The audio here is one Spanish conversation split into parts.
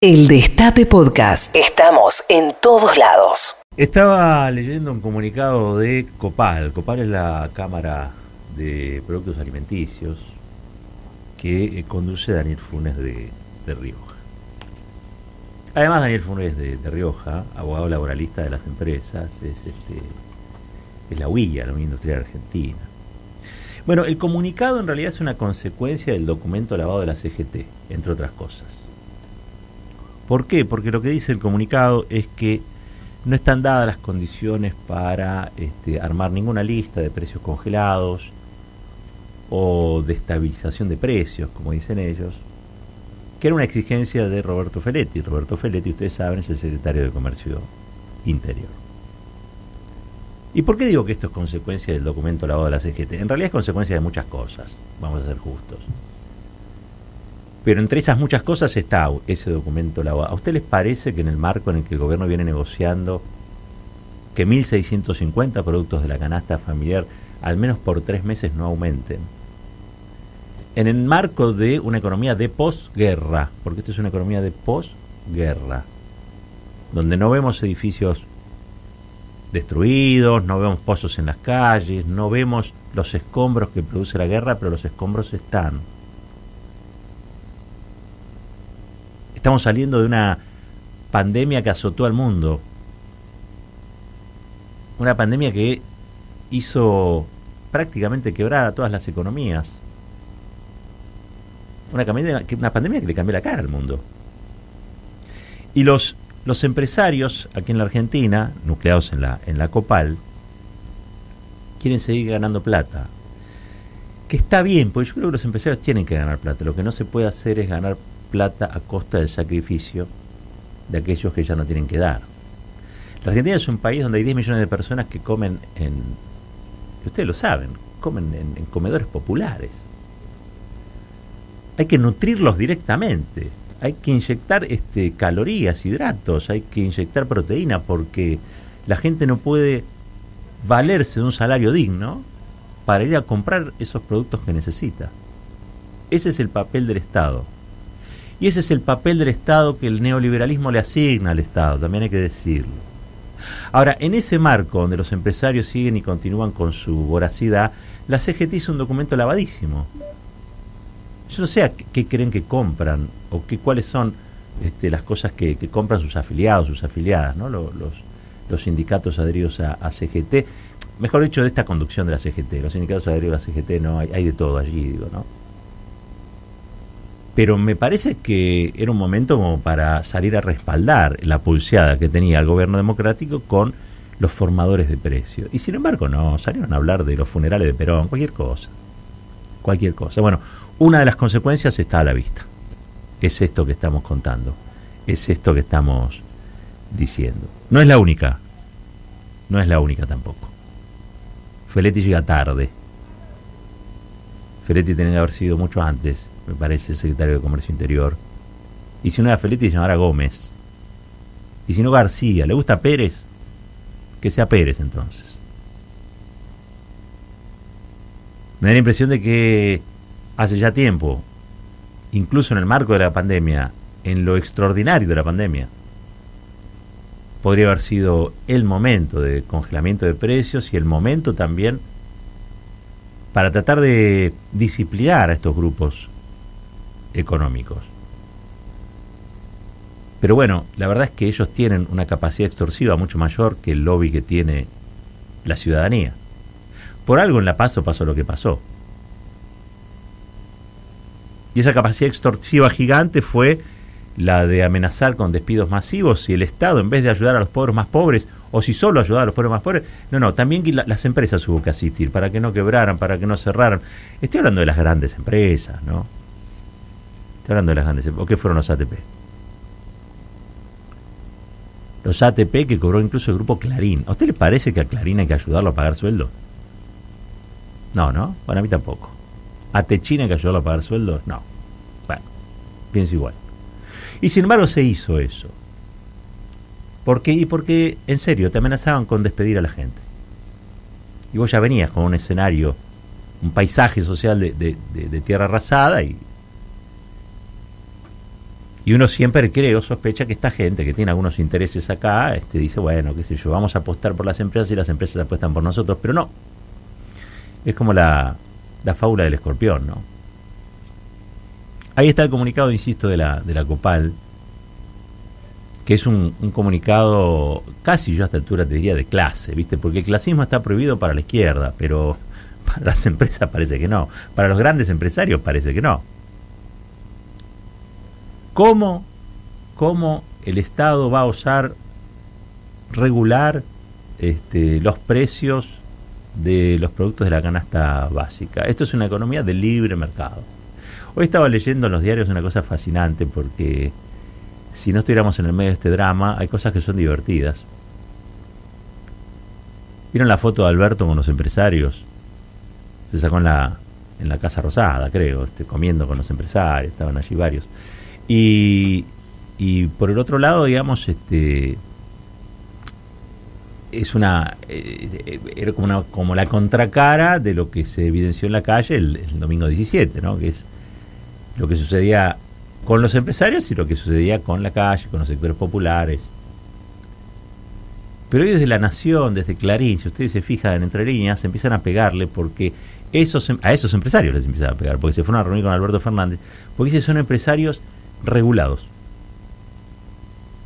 El Destape Podcast. Estamos en todos lados. Estaba leyendo un comunicado de Copal. Copal es la Cámara de Productos Alimenticios que eh, conduce Daniel Funes de, Rioja. Además, Daniel Funes de, Rioja, abogado laboralista de las empresas, es, este, es la huilla, la Unión Industrial Argentina. Bueno, el comunicado en realidad es una consecuencia del documento lavado de la CGT, entre otras cosas. ¿Por qué? Porque lo que dice el comunicado es que no están dadas las condiciones para este, armar ninguna lista de precios congelados o de estabilización de precios, como dicen ellos, que era una exigencia de Roberto Feletti. Roberto Feletti, ustedes saben, es el secretario de Comercio Interior. ¿Y por qué digo que esto es consecuencia del documento lavado de la CGT? En realidad es consecuencia de muchas cosas, vamos a ser justos. Pero entre esas muchas cosas está ese documento ¿A usted les parece que en el marco en el que el gobierno viene negociando que 1.650 productos de la canasta familiar al menos por tres meses no aumenten? En el marco de una economía de posguerra, porque esto es una economía de posguerra, donde no vemos edificios destruidos, no vemos pozos en las calles, no vemos los escombros que produce la guerra, pero los escombros están. Estamos saliendo de una pandemia que azotó al mundo. Una pandemia que hizo prácticamente quebrar a todas las economías. Una, una pandemia que le cambió la cara al mundo. Y los, los empresarios aquí en la Argentina, nucleados en la, en la Copal, quieren seguir ganando plata. Que está bien, porque yo creo que los empresarios tienen que ganar plata. Lo que no se puede hacer es ganar plata a costa del sacrificio de aquellos que ya no tienen que dar. La Argentina es un país donde hay 10 millones de personas que comen en, ustedes lo saben, comen en, comedores populares. Hay que nutrirlos directamente, hay que inyectar este, calorías, hidratos, hay que inyectar proteína porque la gente no puede valerse de un salario digno para ir a comprar esos productos que necesita. Ese es el papel del Estado. Y ese es el papel del Estado que el neoliberalismo le asigna al Estado, también hay que decirlo. Ahora, en ese marco donde los empresarios siguen y continúan con su voracidad, la CGT hizo un documento lavadísimo. Yo no sé qué creen que compran o qué, cuáles son este, las cosas que, compran sus afiliados, sus afiliadas, ¿no? los, los, sindicatos adheridos a, CGT. Mejor dicho, de esta conducción de la CGT. Los sindicatos adheridos a CGT no hay, hay de todo allí, digo, ¿no? Pero me parece que era un momento como para salir a respaldar la pulseada que tenía el gobierno democrático con los formadores de precios. Y sin embargo, no, salieron a hablar de los funerales de Perón, cualquier cosa. Cualquier cosa. Bueno, una de las consecuencias está a la vista. Es esto que estamos contando. Es esto que estamos diciendo. No es la única. No es la única tampoco. Feletti llega tarde. Feletti tenía que haber sido mucho antes me parece, secretario de Comercio Interior. Y si no era Feletti, se llamara Gómez. Y si no García, ¿le gusta Pérez? Que sea Pérez entonces. Me da la impresión de que hace ya tiempo, incluso en el marco de la pandemia, en lo extraordinario de la pandemia, podría haber sido el momento de congelamiento de precios y el momento también para tratar de disciplinar a estos grupos económicos. Pero bueno, la verdad es que ellos tienen una capacidad extorsiva mucho mayor que el lobby que tiene la ciudadanía. Por algo en La Paso pasó lo que pasó. Y esa capacidad extorsiva gigante fue la de amenazar con despidos masivos si el Estado, en vez de ayudar a los pobres más pobres, o si solo ayudar a los pobres más pobres, no, no, también las empresas hubo que asistir para que no quebraran, para que no cerraran. Estoy hablando de las grandes empresas, ¿no? Hablando de las grandes ¿O qué fueron los ATP? Los ATP que cobró incluso el grupo Clarín. ¿A usted le parece que a Clarín hay que ayudarlo a pagar sueldo? No, ¿no? Bueno, a mí tampoco. ¿A Techina hay que ayudarlo a pagar sueldo? No. Bueno, pienso igual. Y sin embargo se hizo eso. ¿Por qué? Y porque, en serio, te amenazaban con despedir a la gente. Y vos ya venías con un escenario, un paisaje social de, de tierra arrasada y Y uno siempre cree o sospecha que esta gente que tiene algunos intereses acá, este, dice, bueno, qué sé yo, vamos a apostar por las empresas y las empresas apuestan por nosotros, pero no. Es como la, la fábula del escorpión, ¿no? Ahí está el comunicado, insisto, de la, de la COPAL, que es un, un, comunicado casi yo a esta altura te diría de clase, ¿viste? Porque el clasismo está prohibido para la izquierda, pero para las empresas parece que no. Para los grandes empresarios parece que no. ¿Cómo, cómo el Estado va a osar regular este, los precios de los productos de la canasta básica? Esto es una economía de libre mercado. Hoy estaba leyendo en los diarios una cosa fascinante porque si no estuviéramos en el medio de este drama, hay cosas que son divertidas. ¿Vieron la foto de Alberto con los empresarios? Se sacó en la, en la Casa Rosada, creo, este, comiendo con los empresarios, estaban allí varios. Y, y por el otro lado, digamos, este es una eh, era como una como la contracara de lo que se evidenció en la calle el, domingo 17, ¿no? Que es lo que sucedía con los empresarios y lo que sucedía con la calle, con los sectores populares. Pero hoy desde La Nación, desde Clarín, si ustedes se fijan entre líneas, empiezan a pegarle porque esos, em, a esos empresarios les empiezan a pegar, porque se fueron a reunir con Alberto Fernández, porque dice son empresarios regulados,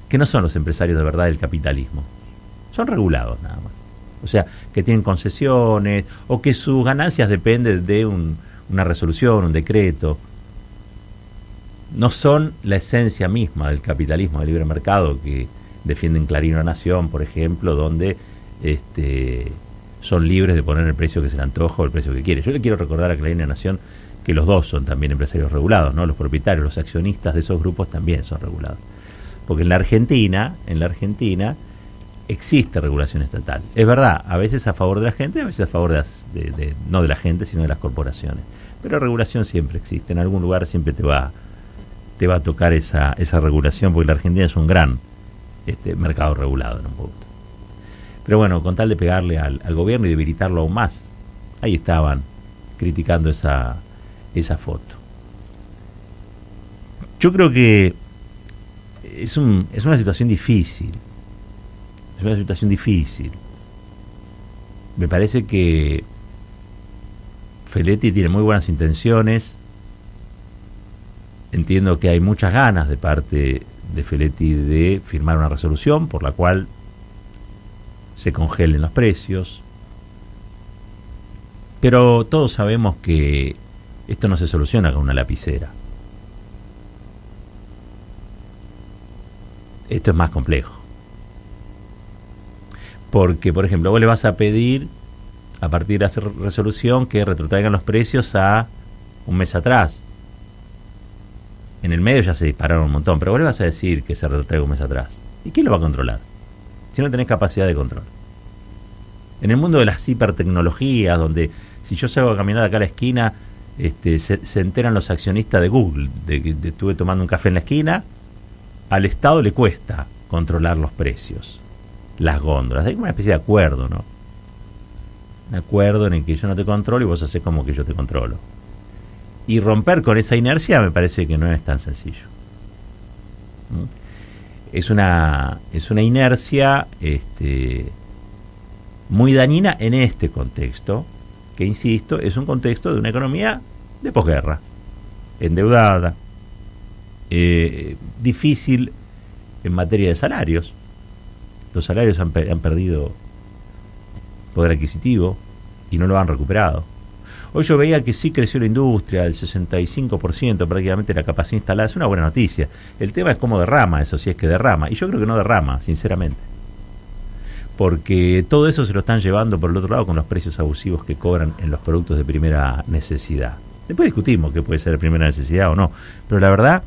que no son los empresarios de verdad del capitalismo, son regulados nada más. O sea, que tienen concesiones o que sus ganancias dependen de un, una resolución, un decreto. No son la esencia misma del capitalismo del libre mercado que defienden Clarín o Nación, por ejemplo, donde este, son libres de poner el precio que se le antoja o el precio que quiere. Yo le quiero recordar a Clarín y Nación que los dos son también empresarios regulados, ¿no? Los propietarios, los accionistas de esos grupos también son regulados. Porque en la Argentina, en la Argentina existe regulación estatal. Es verdad, a veces a favor de la gente, a veces a favor de, no de la gente, sino de las corporaciones. Pero regulación siempre existe, en algún lugar siempre te va te va a tocar esa esa regulación porque la Argentina es un gran este mercado regulado en un punto. Pero bueno, con tal de pegarle al, al gobierno y debilitarlo aún más, ahí estaban criticando esa esa foto. Yo creo que es, un, es una situación difícil. Es una situación difícil. Me parece que Feletti tiene muy buenas intenciones. Entiendo que hay muchas ganas de parte de Feletti de firmar una resolución por la cual se congelen los precios. Pero todos sabemos que esto no se soluciona con una lapicera. Esto es más complejo. Porque, por ejemplo, vos le vas a pedir, a partir de esa resolución, que retrotraigan los precios a un mes atrás. En el medio ya se dispararon un montón, pero vos le vas a decir que se retrotraiga un mes atrás. ¿Y quién lo va a controlar? Si no tenés capacidad de control. En el mundo de las hipertecnologías, donde si yo salgo a caminar acá a la esquina, este, se, enteran los accionistas de Google de que estuve tomando un café en la esquina, al Estado le cuesta controlar los precios, las góndolas. Hay una especie de acuerdo, ¿no? Un acuerdo en el que yo no te controlo y vos haces como que yo te controlo. Y romper con esa inercia me parece que no es tan sencillo. ¿Mm? Es una, es una inercia este, muy dañina en este contexto, insisto, es un contexto de una economía de posguerra, endeudada, eh, difícil en materia de salarios. Los salarios han, han perdido poder adquisitivo y no lo han recuperado. Hoy yo veía que sí creció la industria, el 65% prácticamente la capacidad instalada. Es una buena noticia. El tema es cómo derrama eso, si es que derrama. Y yo creo que no derrama, sinceramente porque todo eso se lo están llevando por el otro lado con los precios abusivos que cobran en los productos de primera necesidad. Después discutimos qué puede ser de primera necesidad o no, pero la verdad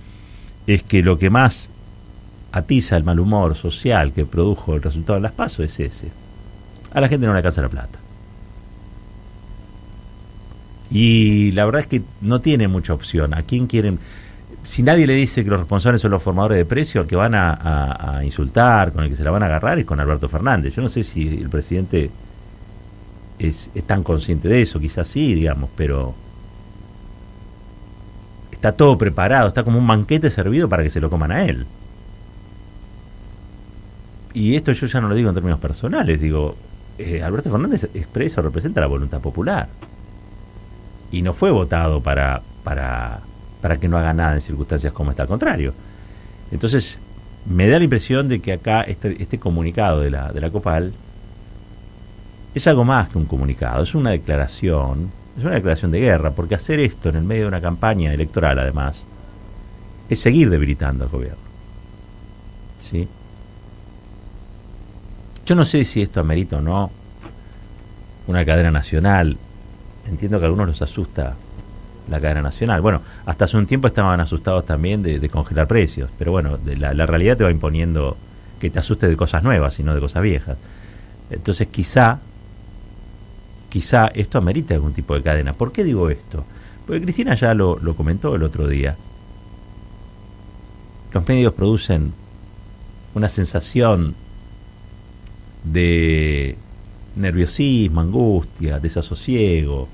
es que lo que más atiza el mal humor social que produjo el resultado de las pasos es ese. A la gente no le alcanza la plata. Y la verdad es que no tiene mucha opción. ¿A quién quieren? Si nadie le dice que los responsables son los formadores de precios, al que van a, insultar, con el que se la van a agarrar, es con Alberto Fernández. Yo no sé si el presidente es, es tan consciente de eso, quizás sí, digamos, pero está todo preparado, está como un banquete servido para que se lo coman a él. Y esto yo ya no lo digo en términos personales, digo, eh, Alberto Fernández expresa o representa la voluntad popular. Y no fue votado para, para, para que no haga nada en circunstancias como esta, al contrario. Entonces, me da la impresión de que acá este, este comunicado de la, de la COPAL es algo más que un comunicado, es una declaración, es una declaración de guerra, porque hacer esto en el medio de una campaña electoral, además, es seguir debilitando al gobierno. ¿Sí? Yo no sé si esto amerita o no una cadena nacional. Entiendo que a algunos los asusta la cadena nacional. Bueno, hasta hace un tiempo estaban asustados también de, congelar precios, pero bueno, la, realidad te va imponiendo que te asustes de cosas nuevas y no de cosas viejas. Entonces quizá, quizá esto amerita algún tipo de cadena. ¿Por qué digo esto? Porque Cristina ya lo comentó el otro día. Los medios producen una sensación de nerviosismo, angustia, desasosiego.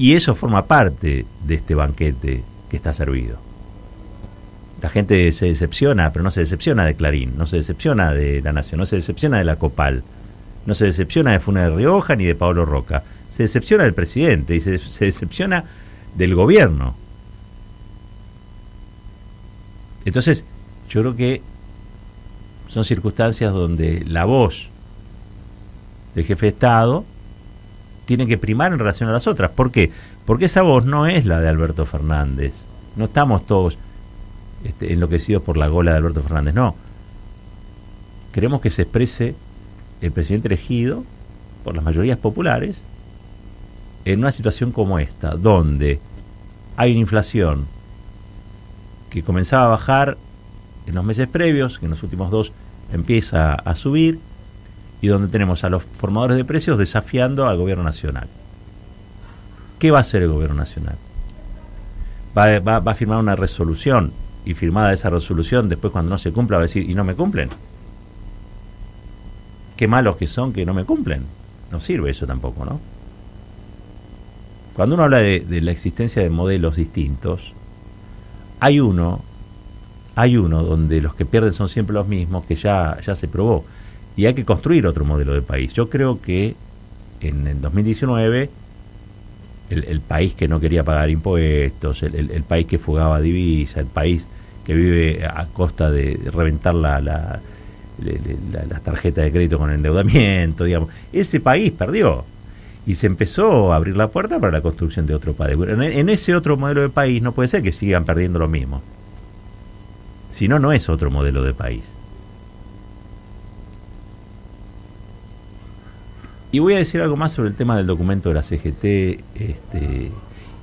Y eso forma parte de este banquete que está servido. La gente se decepciona, pero no se decepciona de Clarín, no se decepciona de La Nación, no se decepciona de la Copal, no se decepciona de Funes de Rioja ni de Pablo Roca, se decepciona del presidente y se, se decepciona del gobierno. Entonces, yo creo que son circunstancias donde la voz del jefe de Estado tiene que primar en relación a las otras. ¿Por qué? Porque esa voz no es la de Alberto Fernández. No estamos todos este, enloquecidos por la gola de Alberto Fernández, no. Queremos que se exprese el presidente elegido por las mayorías populares en una situación como esta, donde hay una inflación que comenzaba a bajar en los meses previos, que en los últimos dos empieza a subir, y donde tenemos a los formadores de precios desafiando al gobierno nacional. ¿Qué va a hacer el gobierno nacional? Va, va, a firmar una resolución y firmada esa resolución, después cuando no se cumpla va a decir, ¿y no me cumplen? Qué malos que son que no me cumplen. No sirve eso tampoco, ¿no? Cuando uno habla de, de la existencia de modelos distintos, hay uno hay uno donde los que pierden son siempre los mismos, que ya, ya se probó. Y hay que construir otro modelo de país. Yo creo que en el 2019 el, país que no quería pagar impuestos, el, país que fugaba divisa, el país que vive a costa de reventar la, la, la, tarjeta de crédito con endeudamiento, digamos, ese país perdió. Y se empezó a abrir la puerta para la construcción de otro país. En, en ese otro modelo de país no puede ser que sigan perdiendo lo mismo. Si no, no es otro modelo de país. Y voy a decir algo más sobre el tema del documento de la CGT. Este,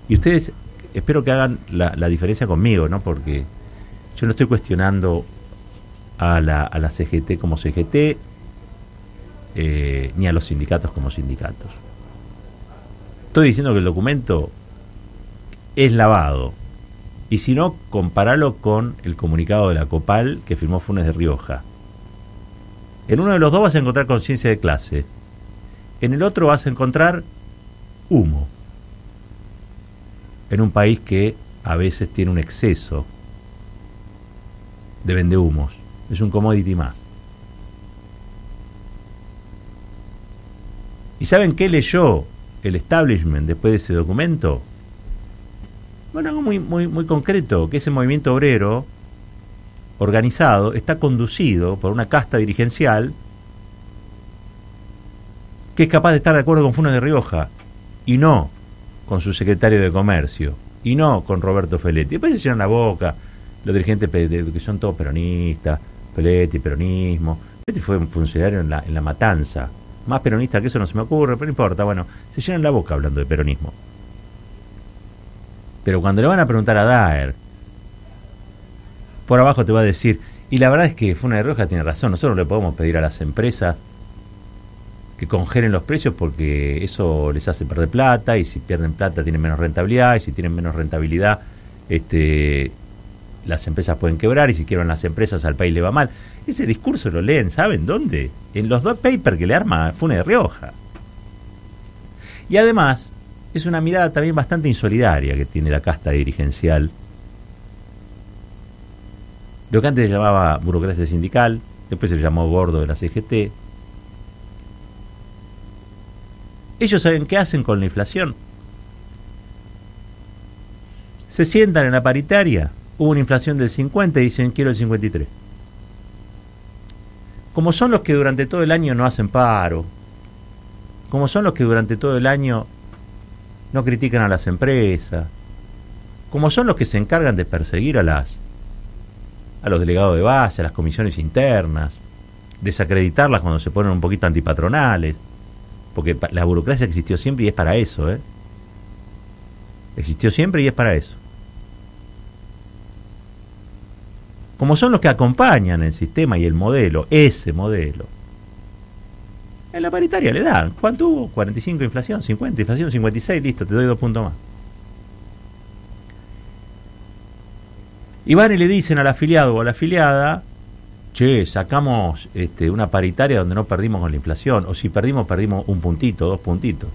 y ustedes, espero que hagan la, diferencia conmigo, ¿no? Porque yo no estoy cuestionando a la, a la CGT como CGT, eh, ni a los sindicatos como sindicatos. Estoy diciendo que el documento es lavado, y si no, compáralo con el comunicado de la COPAL que firmó Funes de Rioja. En uno de los dos vas a encontrar conciencia de clase. En el otro vas a encontrar humo. En un país que a veces tiene un exceso de vendehumos. Es un commodity más. ¿Y saben qué leyó el establishment después de ese documento? Bueno, algo muy, muy, muy concreto, que ese movimiento obrero organizado está conducido por una casta dirigencial que es capaz de estar de acuerdo con Funes de Rioja y no con su secretario de Comercio y no con Roberto Feletti. Después se llenan la boca los dirigentes que son todos peronistas, Feletti, peronismo. Feletti fue un funcionario en la, en la matanza. Más peronista que eso no se me ocurre, pero no importa. Bueno, se llenan la boca hablando de peronismo. Pero cuando le van a preguntar a Daer, por abajo te va a decir, y la verdad es que Funa de Roja tiene razón, nosotros le podemos pedir a las empresas que congelen los precios porque eso les hace perder plata y si pierden plata tienen menos rentabilidad y si tienen menos rentabilidad este las empresas pueden quebrar y si quieren las empresas al país le va mal. Ese discurso lo leen, ¿saben dónde? En los dos papers que le arma Fune de Rioja. Y además, es una mirada también bastante insolidaria que tiene la casta dirigencial. Lo que antes se llamaba burocracia sindical, después se llamó gordo de la CGT. Ellos saben qué hacen con la inflación. Se sientan en la paritaria, hubo una inflación del 50 y dicen quiero el 53. Como son los que durante todo el año no hacen paro, como son los que durante todo el año no critican a las empresas, como son los que se encargan de perseguir a las a los delegados de base, a las comisiones internas, desacreditarlas cuando se ponen un poquito antipatronales, porque la burocracia existió siempre y es para eso, ¿eh? Existió siempre y es para eso. Como son los que acompañan el sistema y el modelo, ese modelo, en la paritaria le dan. ¿Cuánto hubo? 45 inflación, 50 inflación, 56, listo, te doy dos puntos más. Y van y le dicen al afiliado o a la afiliada, che, sacamos este, una paritaria donde no perdimos con la inflación, o si perdimos, perdimos un puntito, dos puntitos.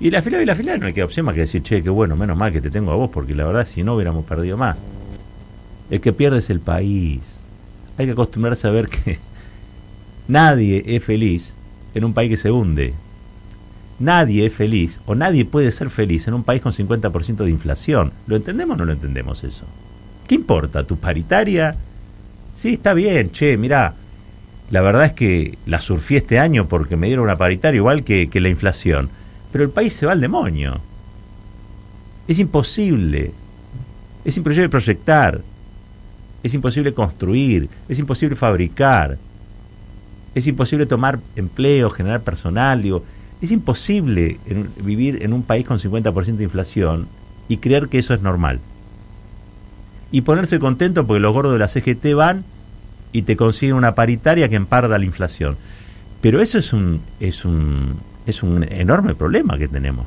Y la afiliado y la afiliada no le queda opción más que decir, che, qué bueno, menos mal que te tengo a vos, porque la verdad si no hubiéramos perdido más. El que pierde es el país. Hay que acostumbrarse a ver que Nadie es feliz en un país que se hunde. Nadie es feliz o nadie puede ser feliz en un país con 50% de inflación. ¿Lo entendemos o no lo entendemos eso? ¿Qué importa? ¿Tu paritaria? Sí, está bien, che, mirá. La verdad es que la surfí este año porque me dieron una paritaria igual que, la inflación. Pero el país se va al demonio. Es imposible. Es imposible proyectar. Es imposible construir. Es imposible fabricar es imposible tomar empleo, generar personal, digo, es imposible vivir en un país con 50% de inflación y creer que eso es normal. Y ponerse contento porque los gordos de la CGT van y te consiguen una paritaria que emparda la inflación. Pero eso es un, es un, es un enorme problema que tenemos.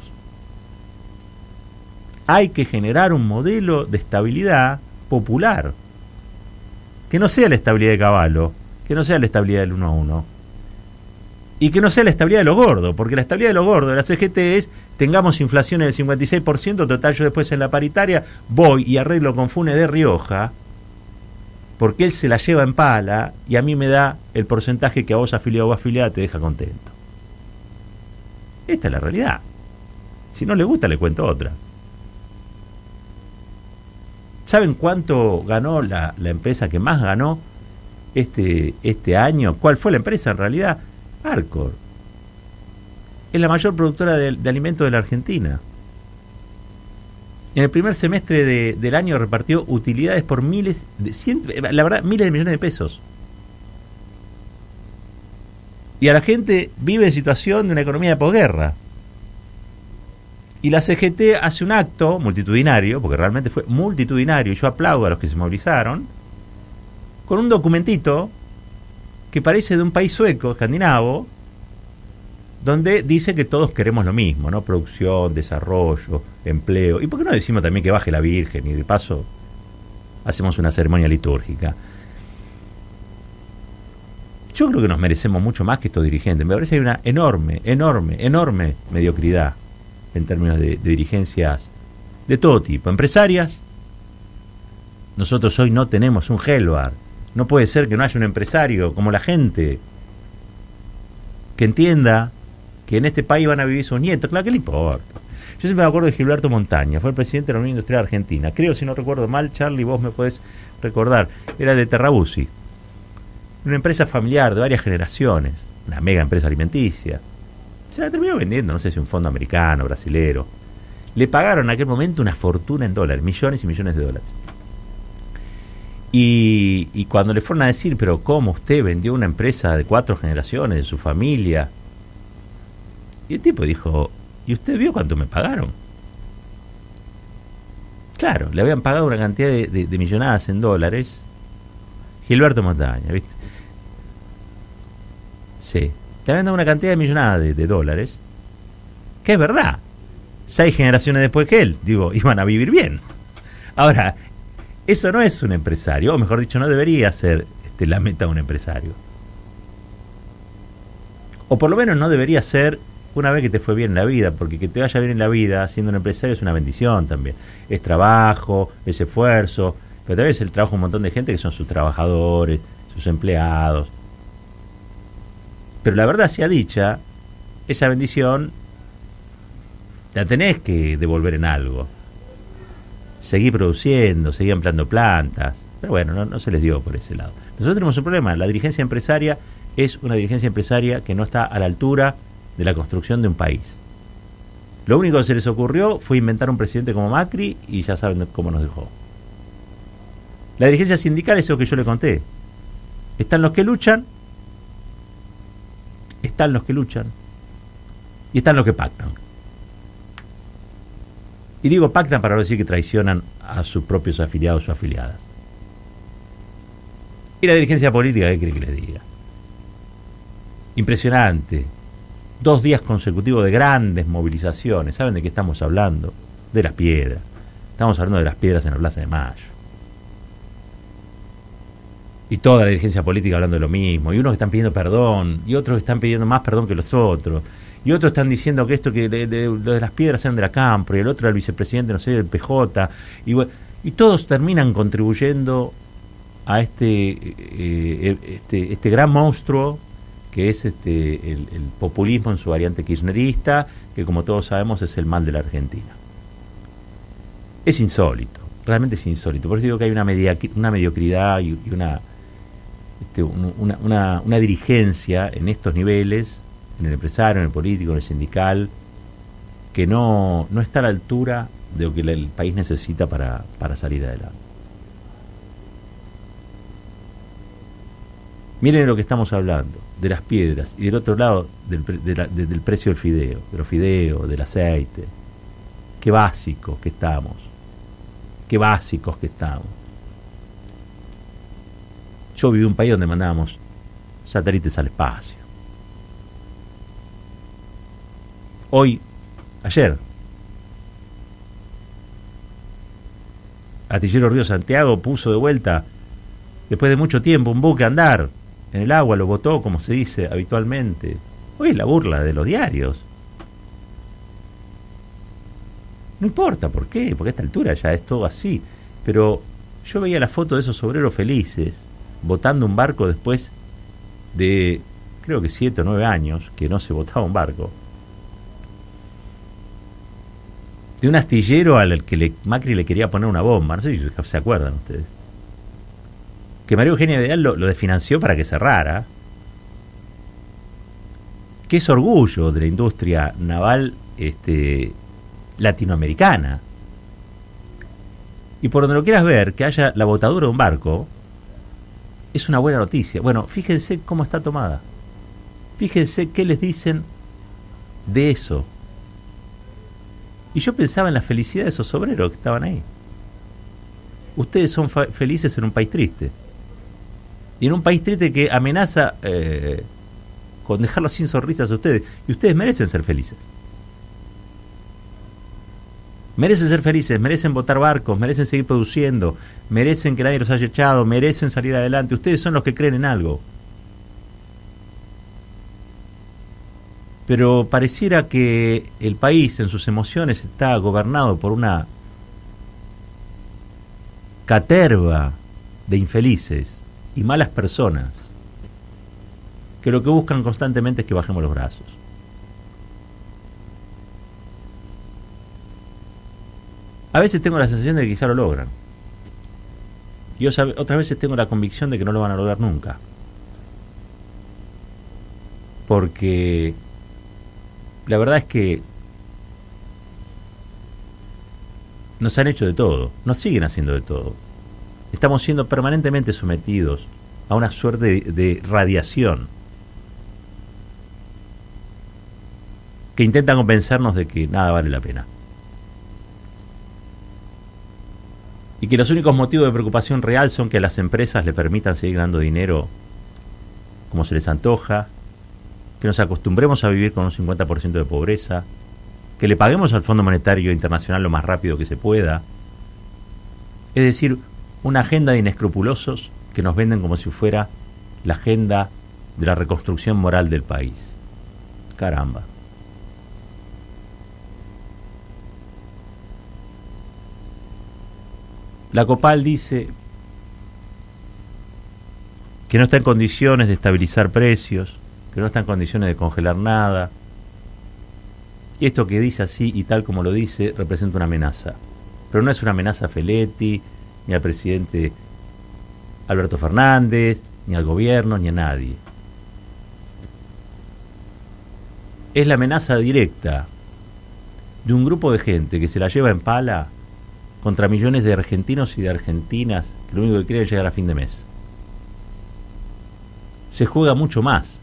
Hay que generar un modelo de estabilidad popular, que no sea la estabilidad de caballo, que no sea la estabilidad del 1 a 1. Y que no sea la estabilidad de los gordos, porque la estabilidad de los gordos de la CGT es tengamos inflación del 56%, total yo después en la paritaria voy y arreglo con Funes de Rioja, porque él se la lleva en pala y a mí me da el porcentaje que a vos afiliado o afiliada te deja contento. Esta es la realidad. Si no le gusta, le cuento otra. ¿Saben cuánto ganó la, la empresa que más ganó este, este año. ¿Cuál fue la empresa en realidad? Arcor. Es la mayor productora de, alimentos de la Argentina. En el primer semestre del año repartió utilidades por miles, de la verdad, miles de millones de pesos. Y a la gente vive en situación de una economía de posguerra. Y la CGT hace un acto multitudinario, porque realmente fue multitudinario, y yo aplaudo a los que se movilizaron, con un documentito que parece de un país sueco, escandinavo, donde dice que todos queremos lo mismo, ¿no? Producción, desarrollo, empleo. ¿Y por qué no decimos también que baje la Virgen y de paso hacemos una ceremonia litúrgica? Yo creo que nos merecemos mucho más que estos dirigentes. Me parece que hay una enorme, enorme, enorme mediocridad en términos de, dirigencias de todo tipo. Empresarias. Nosotros hoy no tenemos un Helvar no puede ser que no haya un empresario como la gente que entienda que en este país van a vivir sus nietos. Claro, ¿qué le importa? Yo siempre me acuerdo de Gilberto Montaña, fue el presidente de la Unión Industrial Argentina. Creo, si no recuerdo mal, Charlie, vos me podés recordar. Era de Terrabusi. Una empresa familiar de varias generaciones, una mega empresa alimenticia. Se la terminó vendiendo, no sé si un fondo americano, brasilero. Le pagaron en aquel momento una fortuna en dólares, millones y millones de dólares. Y, cuando le fueron a decir, pero ¿cómo usted vendió una empresa de cuatro generaciones, de su familia? Y el tipo dijo, ¿y usted vio cuánto me pagaron? Claro, le habían pagado una cantidad de, millonadas en dólares. Gilberto Montaña, ¿viste? Sí, le habían dado una cantidad de millonadas de, dólares. Que es verdad. Seis generaciones después que él, digo, iban a vivir bien. Ahora, eso no es un empresario, o mejor dicho, no debería ser este, la meta de un empresario. O por lo menos no debería ser una vez que te fue bien en la vida, porque que te vaya bien en la vida siendo un empresario es una bendición también. Es trabajo, es esfuerzo, pero también es el trabajo un montón de gente que son sus trabajadores, sus empleados. Pero la verdad sea dicha, esa bendición la tenés que devolver en algo. Seguir produciendo, seguir ampliando plantas. Pero bueno, no, no se les dio por ese lado. Nosotros tenemos un problema. La dirigencia empresaria es una dirigencia empresaria que no está a la altura de la construcción de un país. Lo único que se les ocurrió fue inventar un presidente como Macri y ya saben cómo nos dejó. La dirigencia sindical es lo que yo le conté. Están los que luchan, están los que luchan y están los que pactan. Y digo pactan para no decir que traicionan a sus propios afiliados o afiliadas. Y la dirigencia política, ¿qué quiere que les diga? Impresionante. Dos días consecutivos de grandes movilizaciones. ¿Saben de qué estamos hablando? De las piedras. Estamos hablando de las piedras en la Plaza de Mayo. Y toda la dirigencia política hablando de lo mismo. Y unos están pidiendo perdón. Y otros están pidiendo más perdón que los otros. Y otros están diciendo que esto, que de, de, las piedras sean de la Campo. Y el otro el vicepresidente, no sé, del PJ. Y, todos terminan contribuyendo a este, eh, este, este gran monstruo que es este, el, populismo en su variante kirchnerista, que como todos sabemos es el mal de la Argentina. Es insólito, realmente es insólito. Por eso digo que hay una, una mediocridad y, una, este, una, una, dirigencia en estos niveles, en el empresario, en el político, en el sindical, que no, no está a la altura de lo que el país necesita para, para salir adelante. Miren lo que estamos hablando, de las piedras, y del otro lado, del, del precio del fideo, de los fideos, del aceite. Qué básicos que estamos. Qué básicos que estamos. Yo viví un país donde mandábamos satélites al espacio. Hoy, ayer, Atillero Río Santiago puso de vuelta, después de mucho tiempo, un buque a andar en el agua, lo botó, como se dice habitualmente. Hoy es la burla de los diarios. No importa por qué, porque a esta altura ya es todo así. Pero yo veía la foto de esos obreros felices botando un barco después de, creo que siete o nueve años que no se botaba un barco. De un astillero al que le, Macri le quería poner una bomba, no sé si se acuerdan ustedes que María Eugenia Vidal lo, desfinanció para que cerrara. Que es orgullo de la industria naval este, latinoamericana. Y por donde lo quieras ver, que haya la botadura de un barco, es una buena noticia. Bueno, fíjense cómo está tomada. Fíjense qué les dicen de eso. Y yo pensaba en la felicidad de esos obreros que estaban ahí. Ustedes son felices en un país triste y en un país triste que amenaza eh, con dejarlos sin sonrisas a ustedes. Y ustedes merecen ser felices. Merecen ser felices, merecen botar barcos, merecen seguir produciendo, merecen que nadie los haya echado, merecen salir adelante. Ustedes son los que creen en algo. Pero pareciera que el país en sus emociones está gobernado por una caterva de infelices y malas personas que lo que buscan constantemente es que bajemos los brazos. A veces tengo la sensación de que quizá lo logran. Y otras veces tengo la convicción de que no lo van a lograr nunca. Porque la verdad es que nos han hecho de todo, nos siguen haciendo de todo estamos siendo permanentemente sometidos a una suerte de, radiación que intenta convencernos de que nada vale la pena. Y que los únicos motivos de preocupación real son que las empresas le permitan seguir ganando dinero como se les antoja, que nos acostumbremos a vivir con un 50% de pobreza, que le paguemos al Fondo Monetario Internacional lo más rápido que se pueda. Es decir, una agenda de inescrupulosos que nos venden como si fuera la agenda de la reconstrucción moral del país. Caramba. La Copal dice que no está en condiciones de estabilizar precios, que no está en condiciones de congelar nada. Y esto que dice así y tal como lo dice representa una amenaza. Pero no es una amenaza Feletti, ni al presidente Alberto Fernández, ni al gobierno, ni a nadie. Es la amenaza directa de un grupo de gente que se la lleva en pala contra millones de argentinos y de argentinas que lo único que quieren es llegar a fin de mes. Se juega mucho más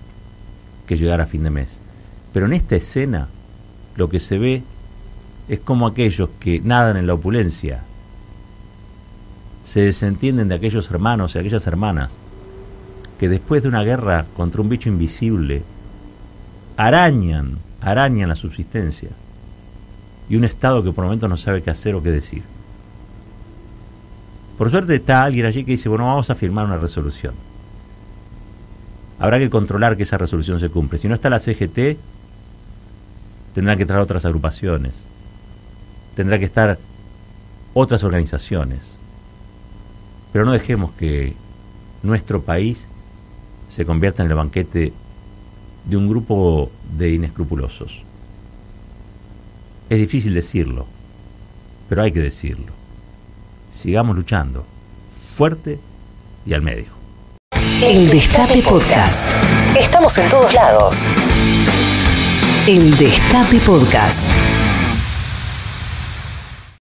que llegar a fin de mes. Pero en esta escena lo que se ve es como aquellos que nadan en la opulencia se desentienden de aquellos hermanos y aquellas hermanas que después de una guerra contra un bicho invisible arañan, arañan la subsistencia y un Estado que por momentos no sabe qué hacer o qué decir. Por suerte está alguien allí que dice, bueno, vamos a firmar una resolución. Habrá que controlar que esa resolución se cumple. Si no está la CGT, tendrán que entrar otras agrupaciones, tendrá que estar otras organizaciones. Pero no dejemos que nuestro país se convierta en el banquete de un grupo de inescrupulosos. Es difícil decirlo, pero hay que decirlo. Sigamos luchando, fuerte y al medio. El Destape Podcast. Estamos en todos lados. El Destape Podcast.